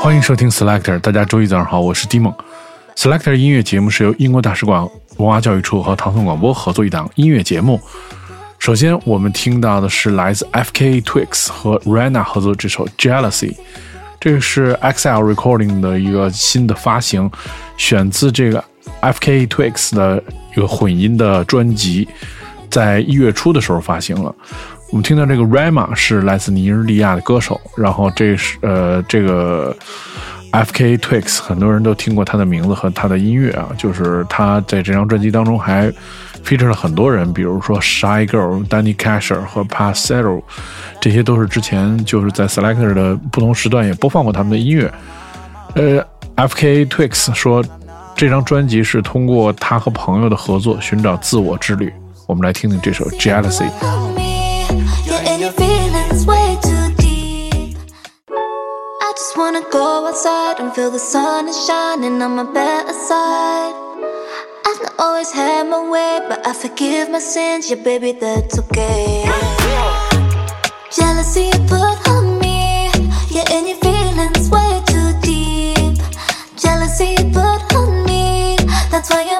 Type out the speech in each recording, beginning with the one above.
欢迎收听 Selector，大家周一早上好，我是 d 梦。Selector 音乐节目是由英国大使馆文化教育处和唐宋广播合作一档音乐节目。首先，我们听到的是来自 F.K. Twigs 和 Rana 合作这首《Jealousy》，这个是 XL Recording 的一个新的发行，选自这个 F.K. Twigs 的一个混音的专辑，在一月初的时候发行了。我们听到这个 Rama 是来自尼日利亚的歌手，然后这是呃这个 F.K. Twigs 很多人都听过他的名字和他的音乐啊，就是他在这张专辑当中还 feature 了很多人，比如说 Shy Girl、Danny Casher 和 Pasero，这些都是之前就是在 Selector 的不同时段也播放过他们的音乐。呃，F.K. Twigs 说这张专辑是通过他和朋友的合作寻找自我之旅。我们来听听这首 Jealousy。Outside and feel the sun is shining on my better side. I've not always had my way, but I forgive my sins. Yeah, baby, that's okay. Jealousy you put on me. You're in your feelings way too deep. Jealousy you put on me. That's why your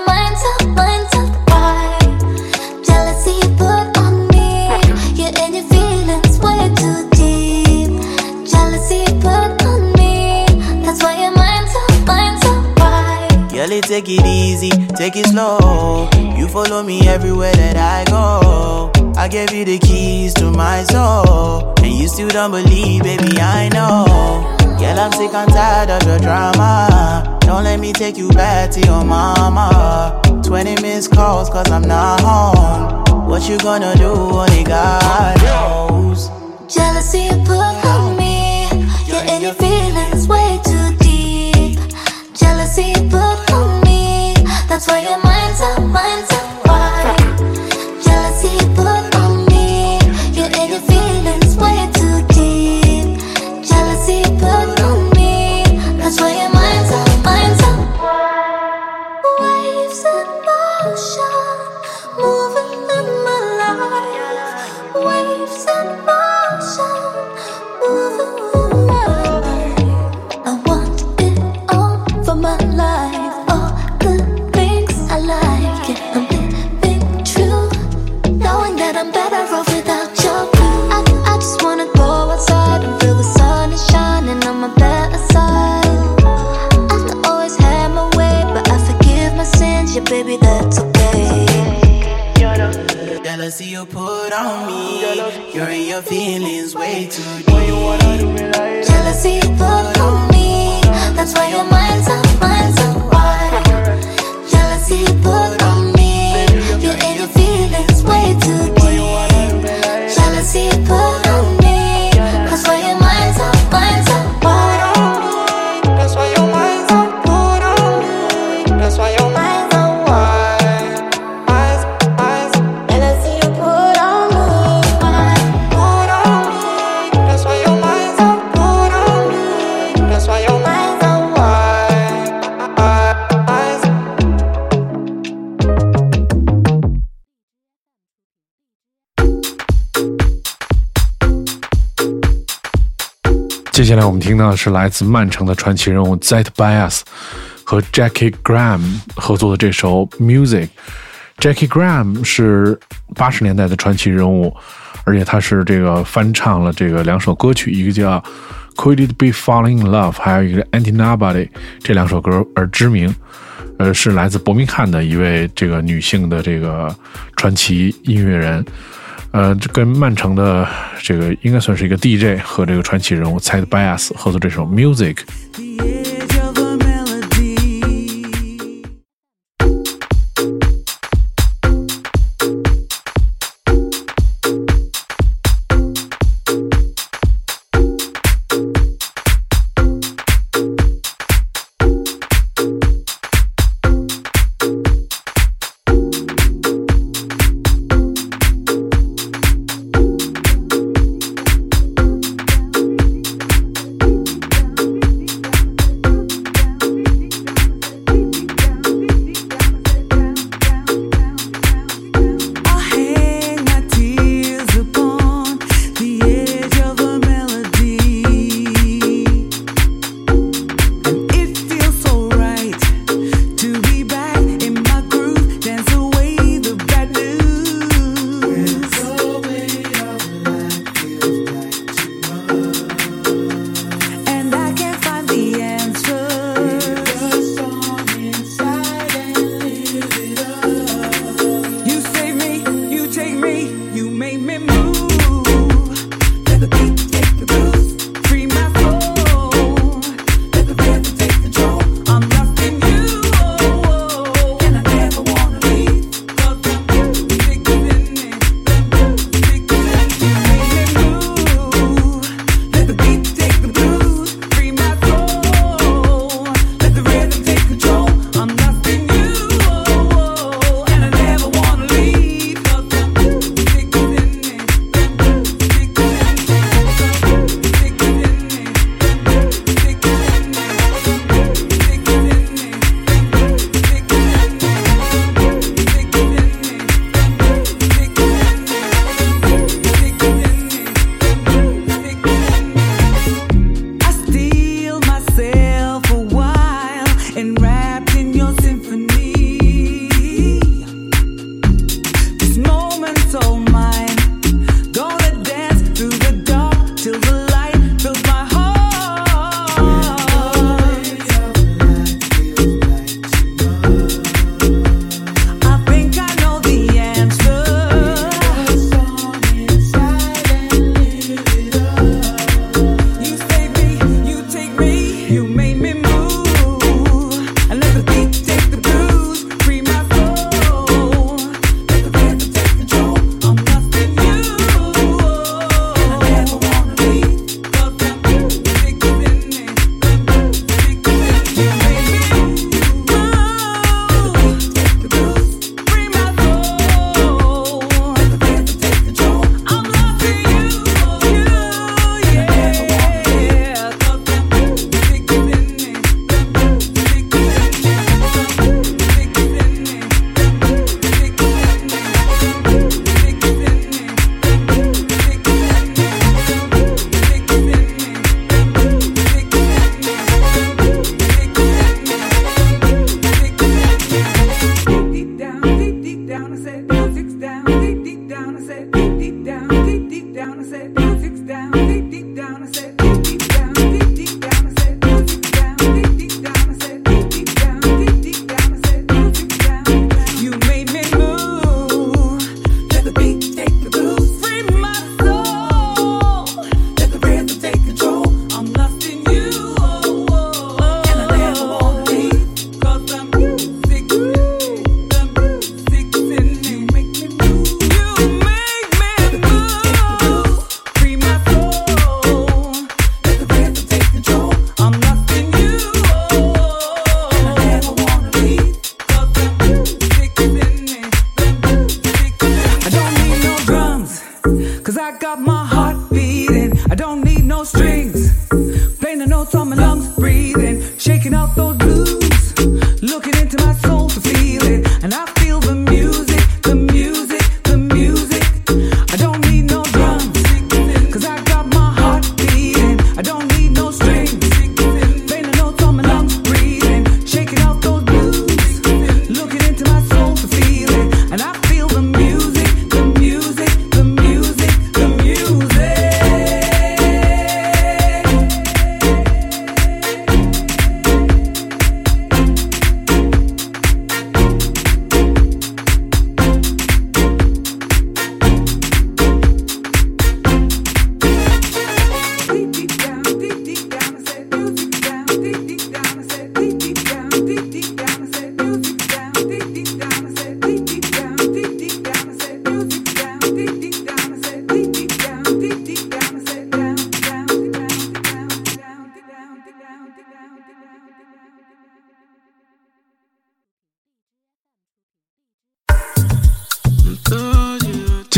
take it easy, take it slow. You follow me everywhere that I go. I gave you the keys to my soul. And you still don't believe, baby, I know. Girl, I'm sick and tired of your drama. Don't let me take you back to your mama. 20 missed calls, cause I'm not home. What you gonna do? Only God knows. Jealousy put on me. You're in your feelings way too deep. Jealousy put on that's where your mind's up, mind's put on me. You're in your feelings way too deep. Jealousy you put on me. That's why your mind's up, 接下来我们听到的是来自曼城的传奇人物 Zet Bias 和 Jackie Graham 合作的这首《Music》。Jackie Graham 是八十年代的传奇人物，而且他是这个翻唱了这个两首歌曲，一个叫《Could It Be Falling in Love》，还有一个《Anti Nobody》这两首歌而知名。呃，是来自伯明翰的一位这个女性的这个传奇音乐人。呃，跟曼城的这个应该算是一个 DJ 和这个传奇人物 Ted Bias 合作这首《Music》。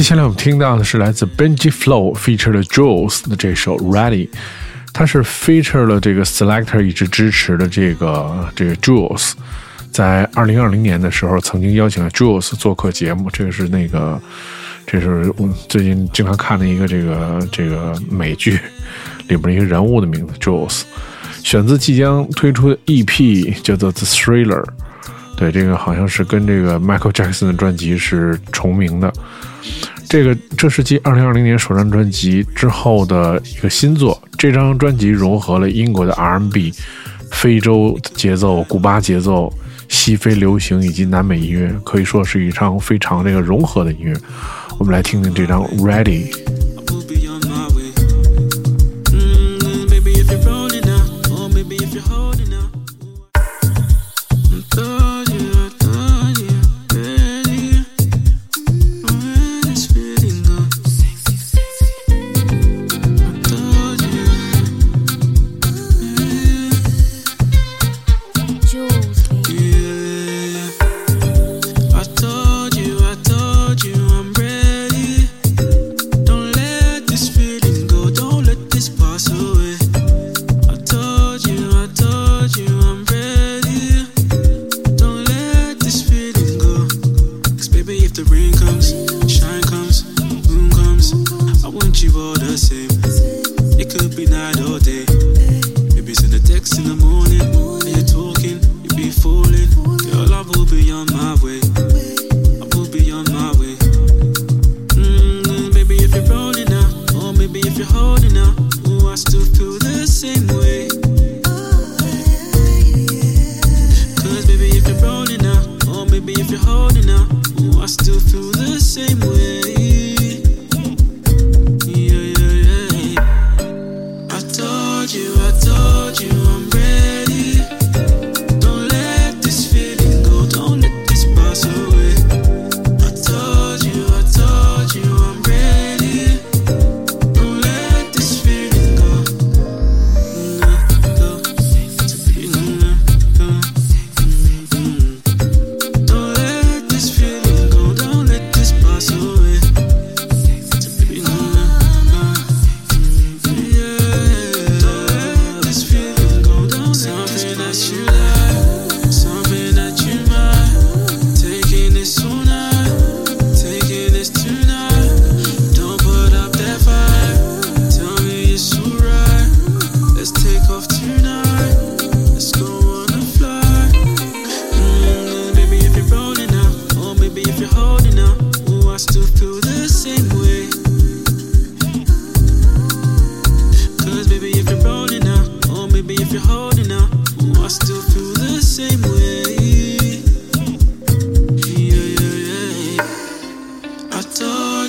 接下来我们听到的是来自 Benji Flow feature 的 Jules 的这首 Ready，它是 feature 了这个 Selector 一直支持的这个这个 Jules，在二零二零年的时候曾经邀请了 Jules 做客节目，这个是那个这是我最近经常看的一个这个这个美剧里边一个人物的名字 Jules，选自即将推出的 EP 叫做 The Thriller。对，这个好像是跟这个 Michael Jackson 的专辑是重名的。这个这是继2020年首张专辑之后的一个新作。这张专辑融合了英国的 R&B、非洲节奏、古巴节奏、西非流行以及南美音乐，可以说是一场非常这个融合的音乐。我们来听听这张《Ready》。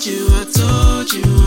Told you, I told you,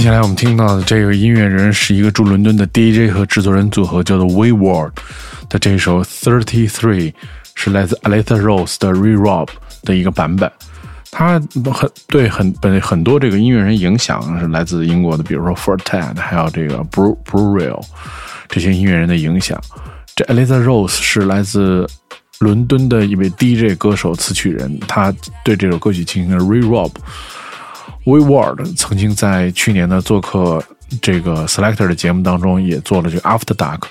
接下来我们听到的这个音乐人是一个驻伦敦的 DJ 和制作人组合，叫做 Wayward 的这首 Thirty Three 是来自 Aleta Rose 的 Re-Rob 的一个版本。他很对很本很多这个音乐人影响是来自英国的，比如说 Fortet，还有这个 Bru Bruriel 这些音乐人的影响。这 Aleta Rose 是来自伦敦的一位 DJ 歌手、词曲人，他对这首歌曲进行了 Re-Rob。We World 曾经在去年的做客这个 Selector 的节目当中也做了这个 After Dark。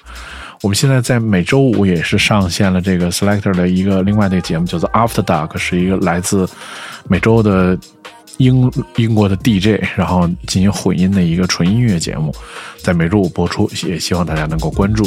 我们现在在每周五也是上线了这个 Selector 的一个另外的一个节目，叫做 After Dark，是一个来自美洲的英英国的 DJ，然后进行混音的一个纯音乐节目，在每周五播出，也希望大家能够关注。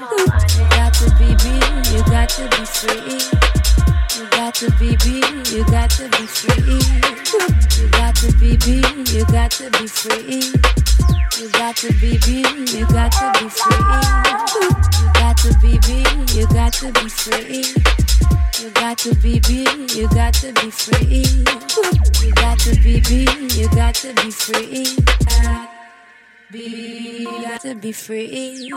You got to be be, you got to be free. You got to be be, you got to be free. You got to be be, you got to be free. You got to be be, you got to be free. You got to be be, you got to be free. You got to be be, you got to be free. You got to be be, you got to be free. Be, got to be free.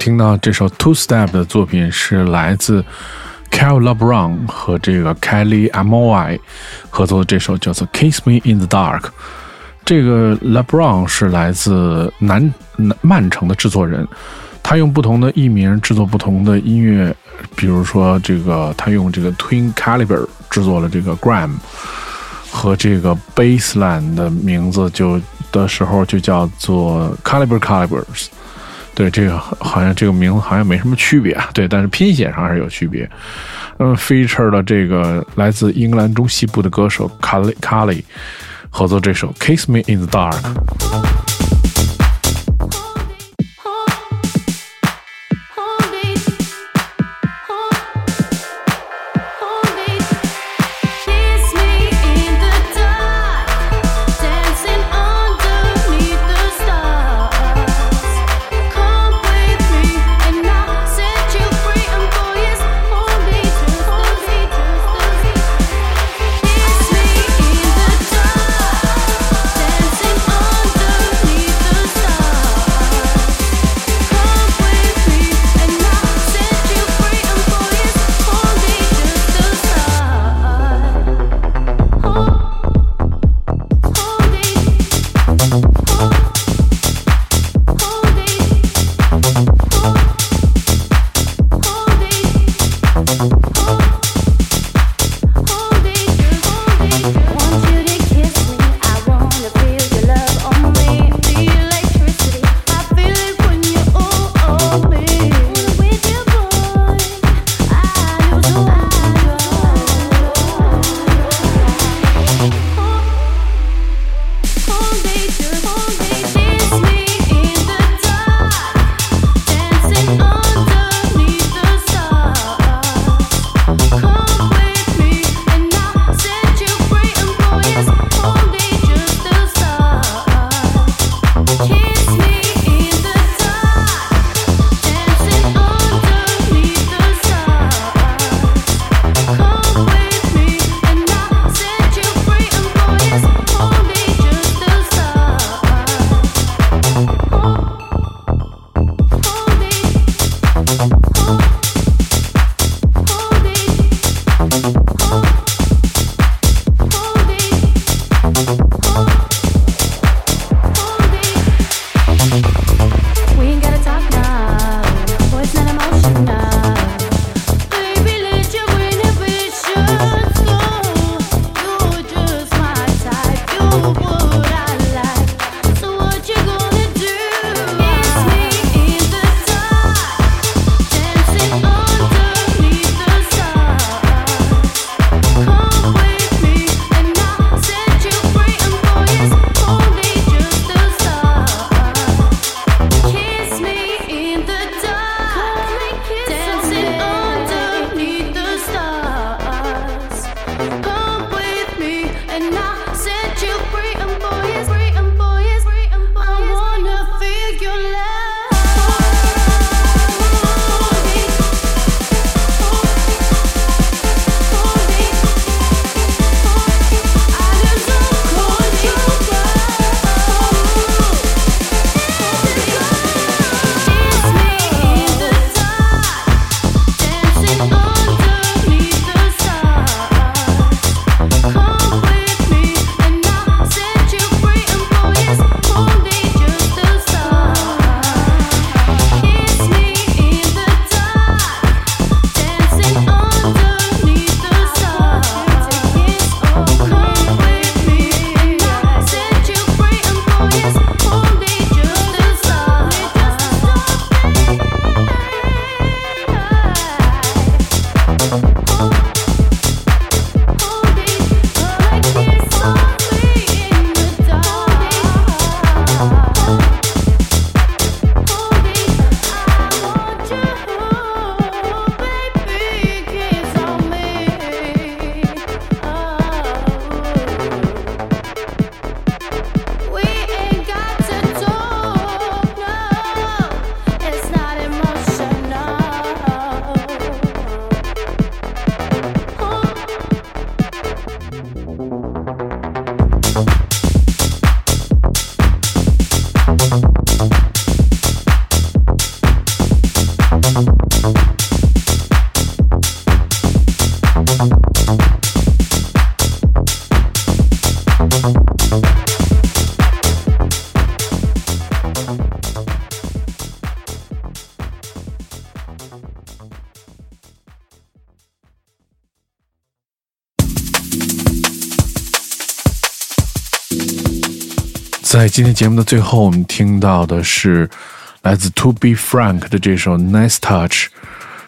听到这首 Two Step 的作品是来自 Cal LeBron 和这个 Kelly Amoy 合作的这首叫做《Kiss Me in the Dark》。这个 LeBron 是来自南南曼城的制作人，他用不同的艺名制作不同的音乐，比如说这个他用这个 Twin Caliber 制作了这个 Gram 和这个 Bassline 的名字就的时候就叫做 Caliber Calibers。对，这个好像这个名字好像没什么区别啊。对，但是拼写上还是有区别。嗯，feature 的这个来自英格兰中西部的歌手卡利卡利合作这首《Kiss Me in the Dark》。在今天节目的最后我们听到的是来自 to be frank 的这首 nice touch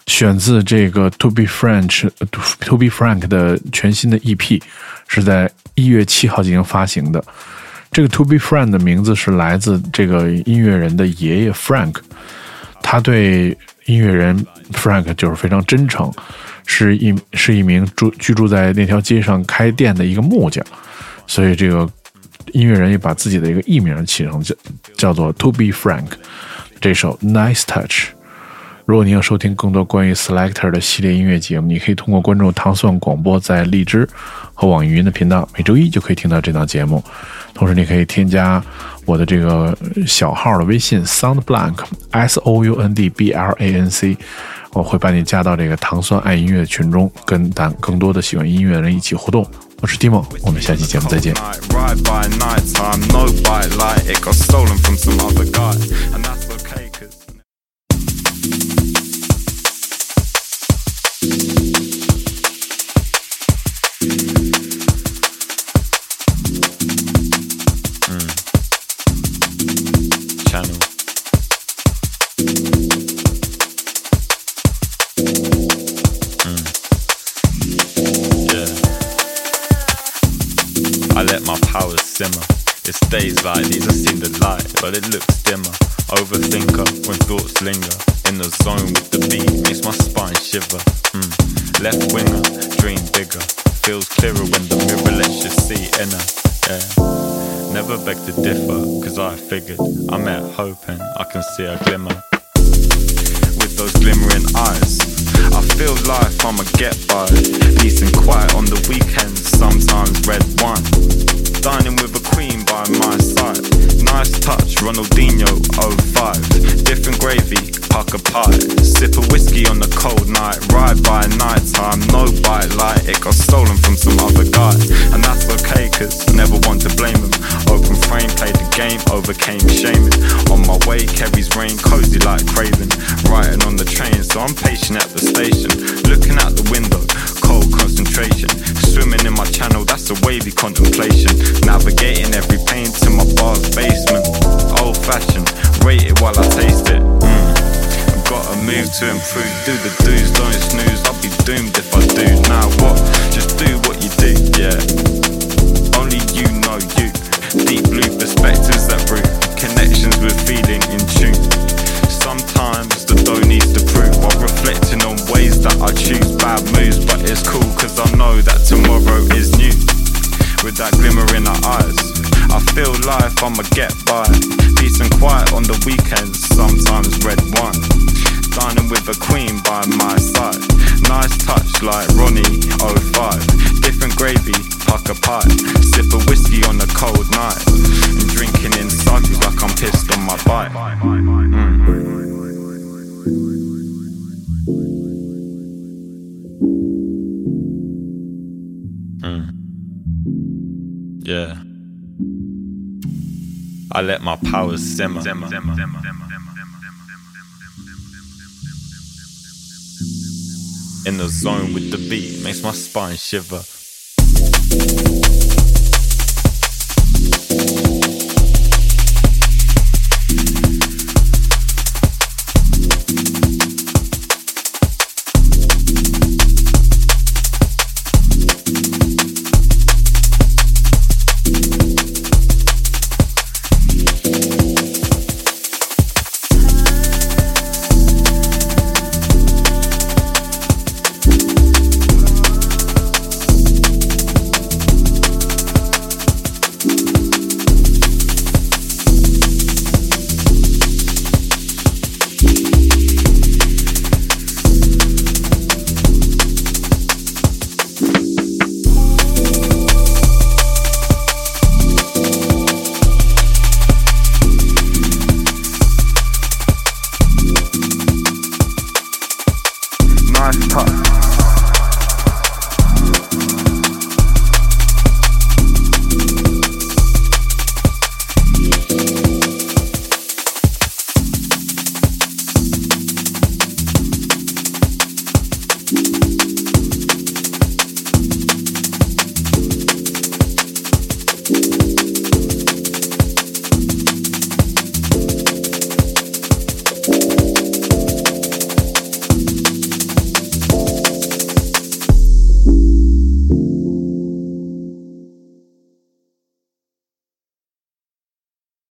选自这个 to be french to be frank 的全新的 ep 是在一月七号进行发行的。这个 To Be Frank 的名字是来自这个音乐人的爷爷 Frank，他对音乐人 Frank 就是非常真诚，是一是一名住居住在那条街上开店的一个木匠，所以这个音乐人也把自己的一个艺名起成叫叫做 To Be Frank。这首 Nice Touch。如果您要收听更多关于 Selector 的系列音乐节目，你可以通过关注糖蒜广播在荔枝和网易云的频道，每周一就可以听到这档节目。同时，你可以添加我的这个小号的微信 Sound Blank S O U N D B L A N C，我会把你加到这个糖蒜爱音乐群中，跟咱更多的喜欢音乐的人一起互动。我是 Timo，我们下期节目再见。My powers simmer. It's days like these I've seen the light, but it looks dimmer. Overthinker when thoughts linger. In the zone with the beat, makes my spine shiver. Hmm. Left winger, dream bigger. Feels clearer when the mirror lets you see inner. Yeah. Never beg to differ, cause I figured I met hoping I can see a glimmer with those glimmering eyes. I feel life, I'ma get by. Peace and quiet on the weekends, sometimes red wine. Dining with a queen by my side. Nice touch, Ronaldinho 05. Different gravy, pucker pie. Sip of whiskey on the cold night. Ride by night time, no bite light. It got stolen from some other guy. And that's okay, cause never want to blame him. Open frame, played the game, overcame shaming. On my way, Kerry's rain, cozy like Craven. Riding on the train, so I'm patient at the station. Looking out the window, cold concentration. Swimming in my channel, that's a wavy contemplation. Navigating every pain to my bar's basement. Old fashioned, rate it while I taste it. Mm. Gotta move to improve. Do the do's, don't snooze. I'll be doomed I'ma get by. Peace and quiet on the weekends, sometimes red wine. Dining with a queen by my side. Nice touch like Ronnie 05. Different gravy, pucker pie. Sip of whiskey on a cold night. And drinking in cycles like I'm pissed on my bike. Mm. Mm. Yeah. I let my powers simmer. In the zone with the beat, makes my spine shiver.